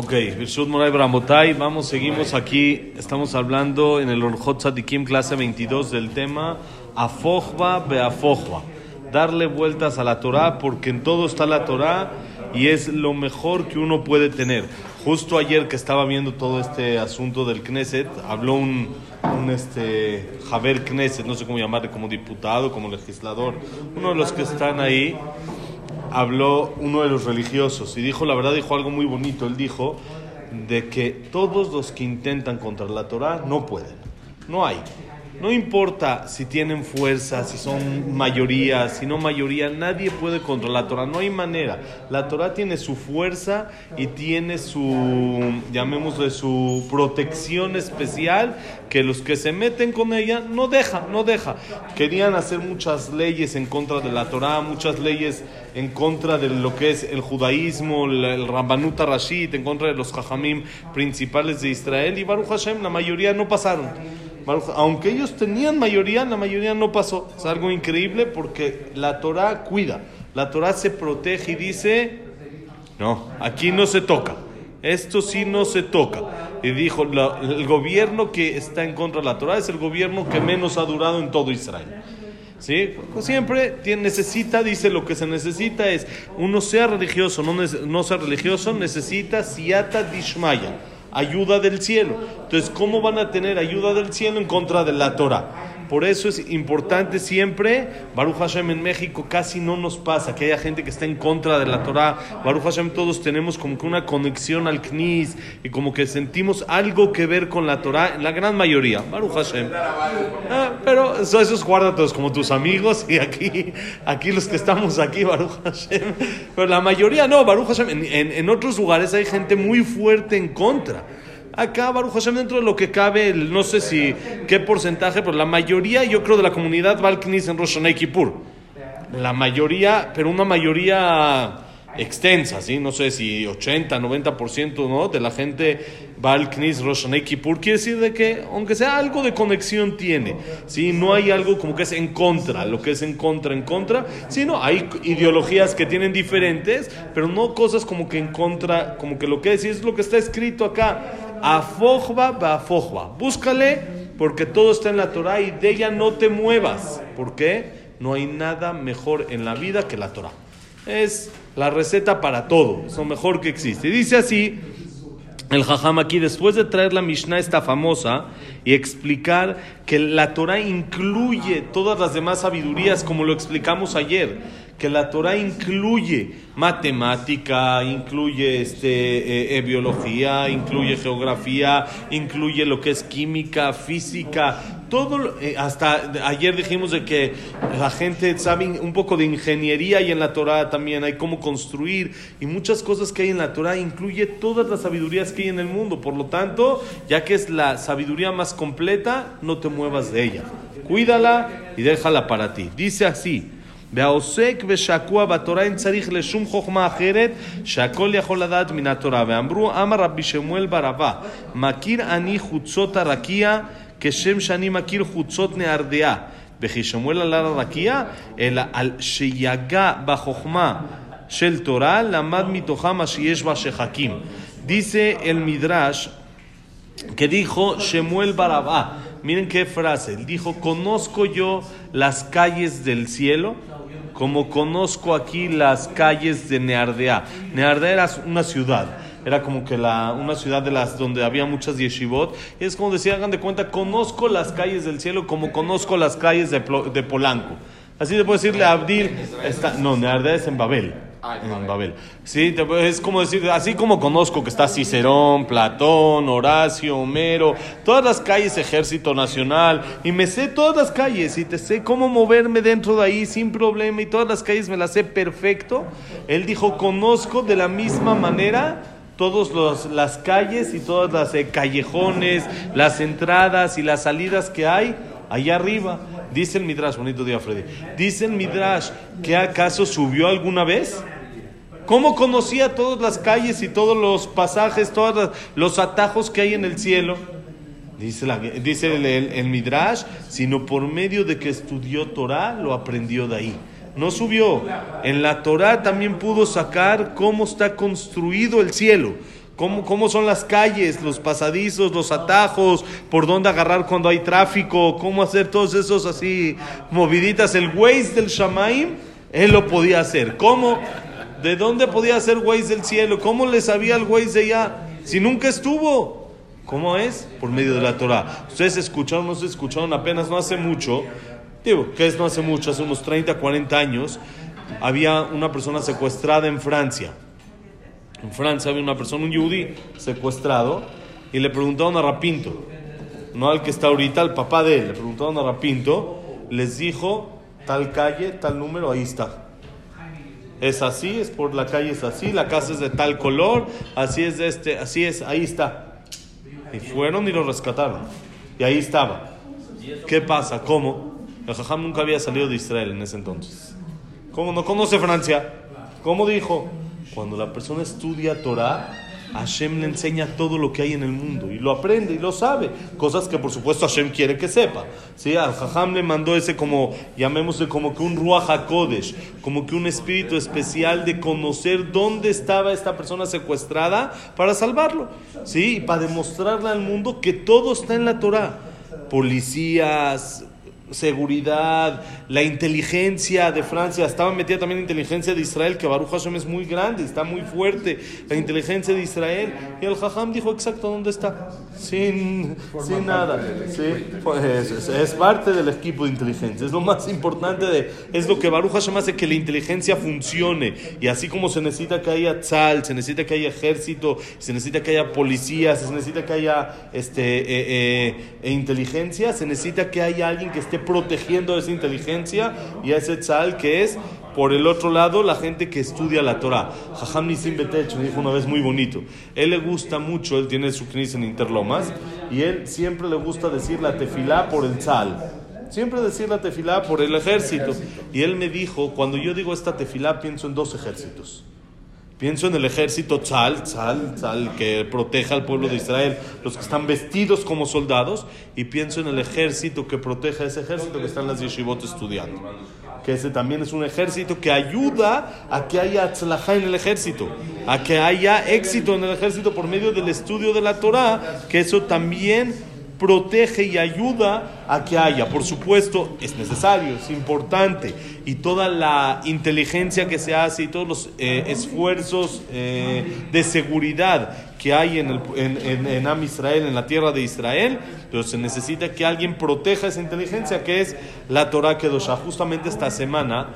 Ok, Birshut Moray Bramotay, vamos, seguimos aquí, estamos hablando en el Orjot Tzadikim, clase 22, del tema Afojba Beafojba, darle vueltas a la Torah, porque en todo está la Torah y es lo mejor que uno puede tener. Justo ayer que estaba viendo todo este asunto del Knesset, habló un, un este, Javier Knesset, no sé cómo llamarle, como diputado, como legislador, uno de los que están ahí, habló uno de los religiosos y dijo, la verdad, dijo algo muy bonito. Él dijo de que todos los que intentan contra la Torah no pueden. No hay. No importa si tienen fuerza, si son mayoría, si no mayoría, nadie puede contra la Torah, no hay manera. La Torah tiene su fuerza y tiene su, llamémosle, su protección especial que los que se meten con ella no deja, no deja. Querían hacer muchas leyes en contra de la Torah, muchas leyes en contra de lo que es el judaísmo, el, el Rambanut Rashid, en contra de los Jajamim principales de Israel y Baruch Hashem, la mayoría no pasaron aunque ellos tenían mayoría, la mayoría no pasó. Es algo increíble porque la Torah cuida, la Torah se protege y dice, no, aquí no se toca, esto sí no se toca. Y dijo, el gobierno que está en contra de la Torah es el gobierno que menos ha durado en todo Israel. ¿Sí? siempre necesita, dice, lo que se necesita es, uno sea religioso, no, no sea religioso, necesita siata dishmaya ayuda del cielo. Entonces, ¿cómo van a tener ayuda del cielo en contra de la Torah? Por eso es importante siempre, Baruch Hashem en México casi no nos pasa que haya gente que está en contra de la Torah. Baruch Hashem todos tenemos como que una conexión al Knis y como que sentimos algo que ver con la Torah en la gran mayoría. Baruch Hashem. Ah, pero eso, esos guárdatelos como tus amigos y aquí, aquí los que estamos aquí, Baruch Hashem. Pero la mayoría no, Baruch Hashem. En, en otros lugares hay gente muy fuerte en contra. Acá, Baruch Hashem, dentro de lo que cabe, no sé si qué porcentaje, pero la mayoría, yo creo, de la comunidad va al en Rosh. La mayoría, pero una mayoría extensa, ¿sí? No sé si 80, 90% ¿no? de la gente va al Knis Rosh. Quiere decir de que, aunque sea algo de conexión tiene, ¿sí? No hay algo como que es en contra, lo que es en contra, en contra, sino hay ideologías que tienen diferentes, pero no cosas como que en contra, como que lo que es, es lo que está escrito acá. Afojba, afojba. Búscale porque todo está en la Torah y de ella no te muevas. ¿Por qué? No hay nada mejor en la vida que la Torah. Es la receta para todo, es lo mejor que existe. Dice así el Jajam aquí, después de traer la Mishnah esta famosa y explicar que la Torah incluye todas las demás sabidurías, como lo explicamos ayer, que la Torah incluye matemática, incluye este, eh, eh, biología, incluye geografía, incluye lo que es química, física, todo, eh, hasta ayer dijimos de que la gente sabe un poco de ingeniería y en la Torah también hay cómo construir y muchas cosas que hay en la Torah incluye todas las sabidurías que hay en el mundo, por lo tanto, ya que es la sabiduría más completa, no te muevas de ella, cuídala y déjala para ti. Dice así, והעוסק ושקוע בתורה אין צריך לשום חוכמה אחרת שהכל יכול לדעת מן התורה. ואמרו, אמר רבי שמואל ברבה, מכיר אני חוצות הרקיע כשם שאני מכיר חוצות נהרדעה. וכי שמואל על הרקיע, אלא על שיגע בחוכמה של תורה, למד מתוכה מה שיש בה שחקים. Dice el Midrash que dijo Shemuel Barabá, miren qué frase, dijo, conozco yo las calles del cielo como conozco aquí las calles de Neardea. Neardea era una ciudad, era como que la, una ciudad de las donde había muchas yeshivot. Y es como decía, hagan de cuenta, conozco las calles del cielo como conozco las calles de, de Polanco. Así te puedo decirle a Abdil, no, Neardea es en Babel. Ah, en Babel. Sí, es como decir, así como conozco que está Cicerón, Platón, Horacio, Homero, todas las calles Ejército Nacional, y me sé todas las calles, y te sé cómo moverme dentro de ahí sin problema, y todas las calles me las sé perfecto. Él dijo, conozco de la misma manera todas las calles y todas las eh, callejones, las entradas y las salidas que hay allá arriba. Dice el Midrash, bonito día Freddy, dice el Midrash que acaso subió alguna vez. ¿Cómo conocía todas las calles y todos los pasajes, todos los atajos que hay en el cielo? Dice, dice el, el, Midrash, sino por medio de que estudió Torah, lo aprendió de ahí. No subió. En la Torah también pudo sacar cómo está construido el cielo cómo, cómo son las calles, los pasadizos, los atajos, por dónde agarrar cuando hay tráfico, cómo hacer todos esos así moviditas. El Waze del Shamaim, él lo podía hacer. ¿Cómo? ¿De dónde podía hacer Waze del cielo? ¿Cómo le sabía el Waze de allá? Si nunca estuvo. ¿Cómo es? Por medio de la Torah. Ustedes escucharon, no se escucharon apenas, no hace mucho. Digo, que es no hace mucho, hace unos 30, 40 años, había una persona secuestrada en Francia. En Francia había una persona, un yudí, secuestrado, y le preguntaron a Rapinto, no al que está ahorita, al papá de él, le preguntaron a Rapinto, les dijo, tal calle, tal número, ahí está. Es así, es por la calle, es así, la casa es de tal color, así es de este, así es, ahí está. Y fueron y lo rescataron. Y ahí estaba. ¿Qué pasa? ¿Cómo? El Jajam nunca había salido de Israel en ese entonces. ¿Cómo no conoce Francia? ¿Cómo dijo? Cuando la persona estudia Torah, Hashem le enseña todo lo que hay en el mundo y lo aprende y lo sabe. Cosas que por supuesto Hashem quiere que sepa. ¿Sí? Al Jajam le mandó ese como, llamémosle como que un Ruach HaKodesh, como que un espíritu especial de conocer dónde estaba esta persona secuestrada para salvarlo. ¿Sí? Y para demostrarle al mundo que todo está en la Torah. Policías, seguridad, la inteligencia de Francia, estaba metida también la inteligencia de Israel, que Baruch Hashem es muy grande, está muy fuerte, la inteligencia de Israel. Y el Jajam dijo exacto dónde está, sin, sin nada. Sí, pues es, es, parte del equipo de inteligencia, es lo más importante, de, es lo que Baruch Hashem hace que la inteligencia funcione. Y así como se necesita que haya tzal, se necesita que haya ejército, se necesita que haya policía, se necesita que haya este, eh, eh, inteligencia, se necesita que haya alguien que esté protegiendo esa inteligencia y a ese tzal que es, por el otro lado, la gente que estudia la Torah. Jajam Nisim Betech me dijo una vez muy bonito. Él le gusta mucho, él tiene su knis en Interlomas, y él siempre le gusta decir la tefilá por el tzal. Siempre decir la tefilá por el ejército. Y él me dijo, cuando yo digo esta tefilá, pienso en dos ejércitos. Pienso en el ejército Tzal, Tzal, Tzal, que proteja al pueblo de Israel, los que están vestidos como soldados, y pienso en el ejército que protege a ese ejército que está en las yeshivot estudiando. Que ese también es un ejército que ayuda a que haya tzlajá en el ejército, a que haya éxito en el ejército por medio del estudio de la Torah, que eso también protege y ayuda a que haya. Por supuesto, es necesario, es importante. Y toda la inteligencia que se hace y todos los eh, esfuerzos eh, de seguridad que hay en, el, en, en, Am Israel, en la tierra de Israel, pero se necesita que alguien proteja esa inteligencia que es la Torah Kedosha. Justamente esta semana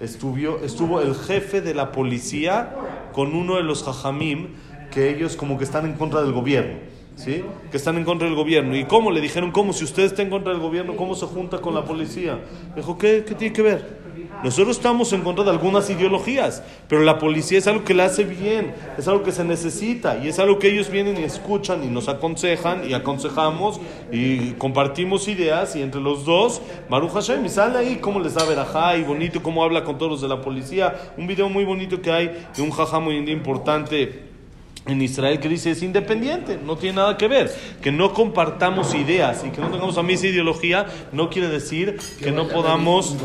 estuvo, estuvo el jefe de la policía con uno de los jajamim que ellos como que están en contra del gobierno. ¿Sí? que están en contra del gobierno. ¿Y cómo? Le dijeron, ¿cómo? Si usted está en contra del gobierno, ¿cómo se junta con la policía? Dijo, ¿qué, qué tiene que ver? Nosotros estamos en contra de algunas ideologías, pero la policía es algo que le hace bien, es algo que se necesita y es algo que ellos vienen y escuchan y nos aconsejan y aconsejamos y compartimos ideas y entre los dos, Maru Hashem, y sale ahí cómo les da verajá y bonito, cómo habla con todos los de la policía. Un video muy bonito que hay de un jajá muy importante en Israel que dice es independiente, no tiene nada que ver. Que no compartamos ideas y que no tengamos a mí esa ideología no quiere decir que no podamos,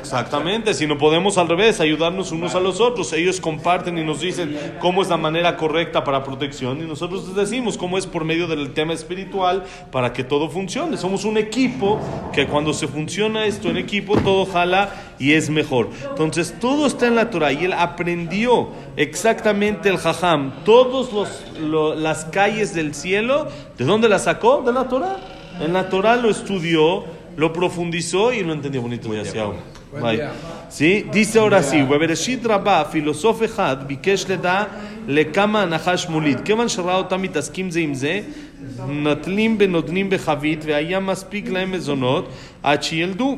exactamente, sino podemos al revés, ayudarnos unos a los otros. Ellos comparten y nos dicen cómo es la manera correcta para protección y nosotros les decimos cómo es por medio del tema espiritual para que todo funcione. Somos un equipo que cuando se funciona esto en equipo todo jala y es mejor. Entonces todo está en la Torah y él aprendió exactamente el jajam todas las calles del cielo, ¿de dónde la sacó? De la Torah. En la Torah lo estudió, lo profundizó y lo entendió bonito. Voy hacia ¿Sí? Dice ahora sí, Webereshit Rabba, filosוף אחד, ביקש לדע לכמה הנחש מוליד. כיוון שראה אותם מתעסקים זה עם זה, נטלים ונותנים בחבית, והיה מספיק להם מזונות עד שילדו.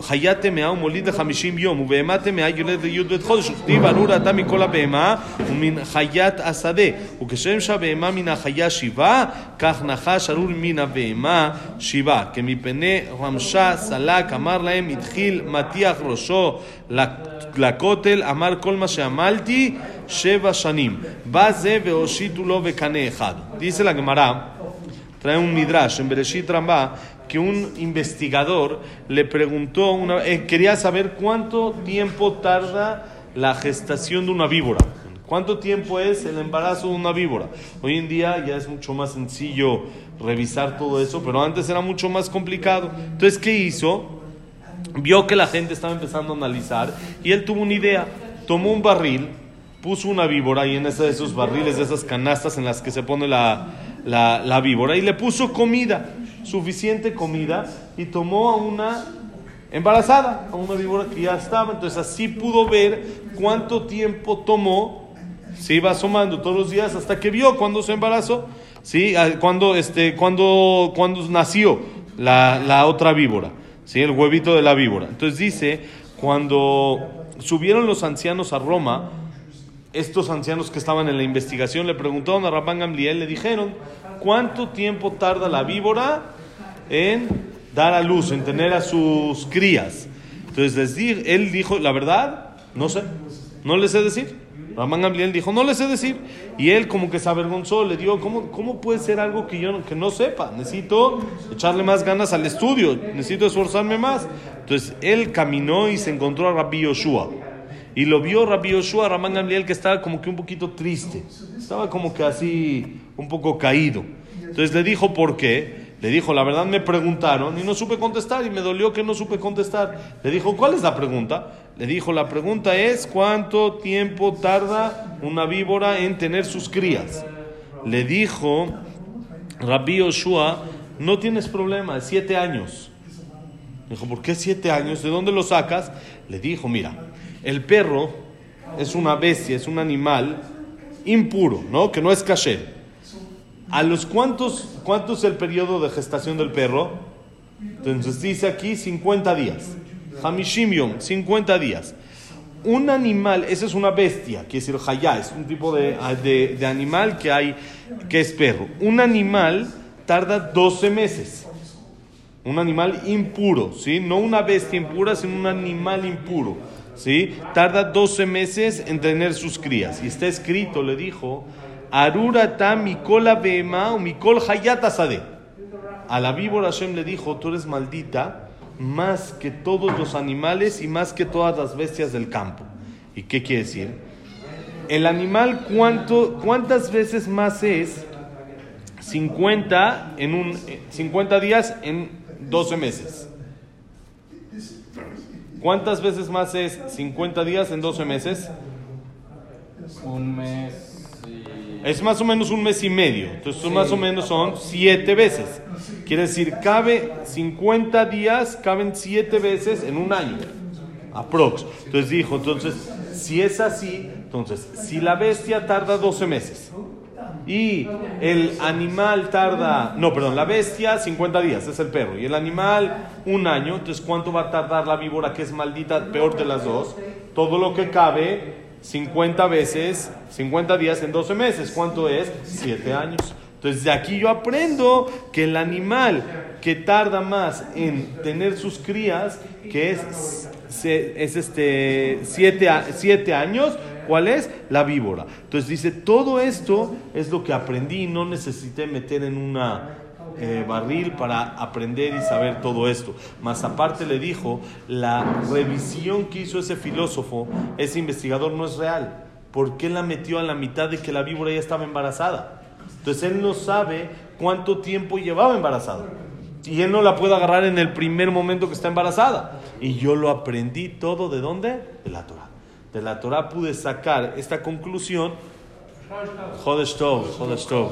חייתם מאה ומוליד לחמישים יום, ובהמה טמאה יולד לי"ב חודש, וכתיב ארור אתה מכל הבהמה ומן חיית השדה. וכשם שהבהמה מן החיה שבעה, כך נחש ארור מן הבהמה שבעה. כמפני רמשה סלק, אמר להם, התחיל מטיח ראשו לכותל, אמר כל מה שעמלתי שבע שנים. בא זה והושיטו לו בקנה אחד. La Gemara, trae un midrash en Bereshit que un investigador le preguntó, una, eh, quería saber cuánto tiempo tarda la gestación de una víbora. ¿Cuánto tiempo es el embarazo de una víbora? Hoy en día ya es mucho más sencillo revisar todo eso, pero antes era mucho más complicado. Entonces, ¿qué hizo? Vio que la gente estaba empezando a analizar y él tuvo una idea. Tomó un barril, puso una víbora y en ese de esos barriles, de esas canastas en las que se pone la, la, la víbora, y le puso comida, suficiente comida, y tomó a una embarazada, a una víbora que ya estaba. Entonces así pudo ver cuánto tiempo tomó, se iba asomando todos los días hasta que vio cuando se embarazó, ¿sí? Ah, cuando, este, cuando, cuando nació la, la otra víbora, ¿sí? el huevito de la víbora. Entonces dice, cuando subieron los ancianos a Roma, estos ancianos que estaban en la investigación le preguntaron a Rabban Gamliel, le dijeron, ¿cuánto tiempo tarda la víbora en dar a luz, en tener a sus crías? Entonces di, él dijo, la verdad, no sé, no les sé decir. Rabban Gamliel dijo, no les sé decir. Y él como que se avergonzó, le dijo, ¿cómo, cómo puede ser algo que yo que no sepa? Necesito echarle más ganas al estudio, necesito esforzarme más. Entonces él caminó y se encontró a Rabbi Yoshua. Y lo vio Rabbi Yoshua, Ramán Gamliel, que estaba como que un poquito triste. Estaba como que así, un poco caído. Entonces le dijo, ¿por qué? Le dijo, la verdad me preguntaron y no supe contestar y me dolió que no supe contestar. Le dijo, ¿cuál es la pregunta? Le dijo, la pregunta es, ¿cuánto tiempo tarda una víbora en tener sus crías? Le dijo, Rabbi Yoshua, no tienes problema, siete años. Dijo, ¿por qué siete años? ¿De dónde lo sacas? Le dijo, mira, el perro es una bestia, es un animal impuro, ¿no? Que no es caché. ¿A los cuántos, cuánto es el periodo de gestación del perro? Entonces dice aquí 50 días. Hamishim yom, 50 días. Un animal, esa es una bestia, que es el hayá, es un tipo de, de, de animal que hay, que es perro. Un animal tarda 12 meses. Un animal impuro, ¿sí? No una bestia impura, sino un animal impuro. ¿Sí? Tarda 12 meses en tener sus crías. Y está escrito, le dijo, Arurata Mikola Bema o Mikol Hayata Sade. A la víbora Hashem le dijo, tú eres maldita más que todos los animales y más que todas las bestias del campo. ¿Y qué quiere decir? El animal, ¿cuánto, ¿cuántas veces más es 50, en un, 50 días en 12 meses? ¿Cuántas veces más es 50 días en 12 meses? Un mes. Y... Es más o menos un mes y medio. Entonces, sí. más o menos son 7 veces. Quiere decir, cabe 50 días, caben 7 veces en un año. Aprox. Entonces dijo, entonces, si es así, entonces, si la bestia tarda 12 meses y el animal tarda, no, perdón, la bestia 50 días, es el perro, y el animal un año, entonces ¿cuánto va a tardar la víbora que es maldita, peor de las dos? Todo lo que cabe, 50 veces, 50 días en 12 meses, ¿cuánto es? 7 años. Entonces de aquí yo aprendo que el animal que tarda más en tener sus crías, que es, es este 7 años, ¿Cuál es? La víbora. Entonces dice, todo esto es lo que aprendí y no necesité meter en una eh, barril para aprender y saber todo esto. Más aparte le dijo, la revisión que hizo ese filósofo, ese investigador no es real. ¿Por qué la metió a la mitad de que la víbora ya estaba embarazada? Entonces él no sabe cuánto tiempo llevaba embarazada. Y él no la puede agarrar en el primer momento que está embarazada. Y yo lo aprendí todo de dónde? De la Torah de la Torah pude sacar esta conclusión. Jodesh Tov.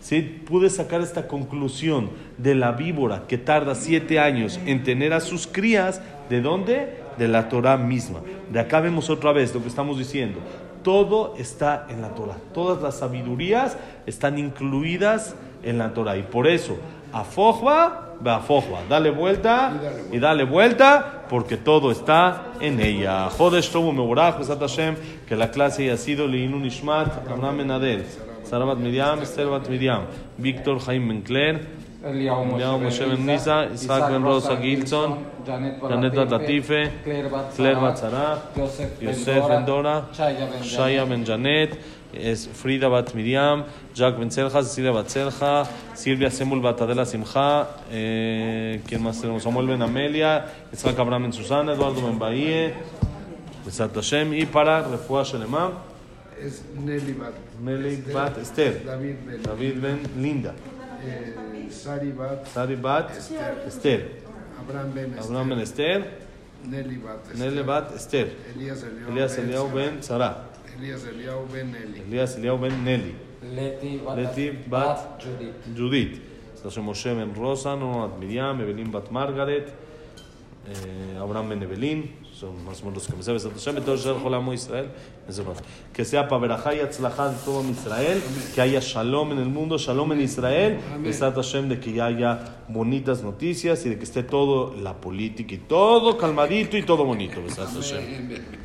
¿Sí? Pude sacar esta conclusión de la víbora que tarda siete años en tener a sus crías. ¿De dónde? De la Torah misma. De acá vemos otra vez lo que estamos diciendo. Todo está en la Torah. Todas las sabidurías están incluidas en la Torah. Y por eso, Afojba, Beafojba. Dale vuelta y dale vuelta porque todo está en ella. Jodesh Tobu Meborach, Besat Hashem, que la clase haya sido Leinu Nishmat, Abraham Benadel, Sarabat Miriam, Esther Bat Miriam, Víctor Jaime Mencler, Eliyahu Moshe Ben Nisa, Isaac Ben Rosa Gilson, Janet Claire Yosef Ben Dora, Shaya Ben Janet, Frida Jack Ben Silvia Semul eh, ¿quién más tenemos? Amelia, Isaac Abraham Ben Susana, Eduardo Ben Bahie, Es Nelly Bat. Nelly Bat Esther, David Ben. David Ben Linda, eh, Sari Bat. Sari Bat Esther. Esther, Abraham Ben. Abraham Ben Esther, Nelly Bat. Esther. Nelly Bat Esther, Elías Elías Ben Sarah, Elías Eliyahu Ben Nelly. Elías Eliyahu Ben Nelly, Leti Bat, Leti Bat Judith. Judith, Moshe Ben Rosa, Nonat Miriam, Evelyn Bat Margaret, eh, Abraham Ben Evelyn, son más o menos los que me sabes. Israel, que sea para Berajá y Atzlajá en todo Israel, que haya Shalom en el mundo, Shalom en Israel, Besat Hashem, de que haya bonitas noticias y de que esté todo, la política y todo calmadito y todo bonito, Besat Hashem.